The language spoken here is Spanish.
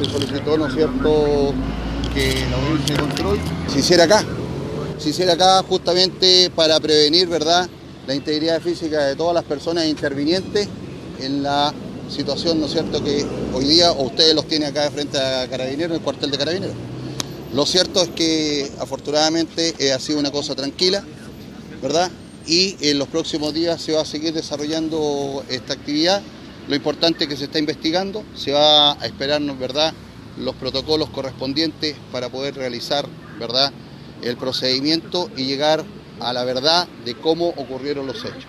se solicitó, ¿no es cierto?, que la audiencia control se hiciera acá. Se hiciera acá justamente para prevenir, ¿verdad?, la integridad física de todas las personas intervinientes en la situación, ¿no cierto?, que hoy día ustedes los tienen acá de frente a Carabineros, el cuartel de Carabineros. Lo cierto es que afortunadamente eh, ha sido una cosa tranquila, ¿verdad? Y en los próximos días se va a seguir desarrollando esta actividad. Lo importante es que se está investigando, se va a esperarnos, ¿verdad?, los protocolos correspondientes para poder realizar, ¿verdad?, el procedimiento y llegar a la verdad de cómo ocurrieron los hechos.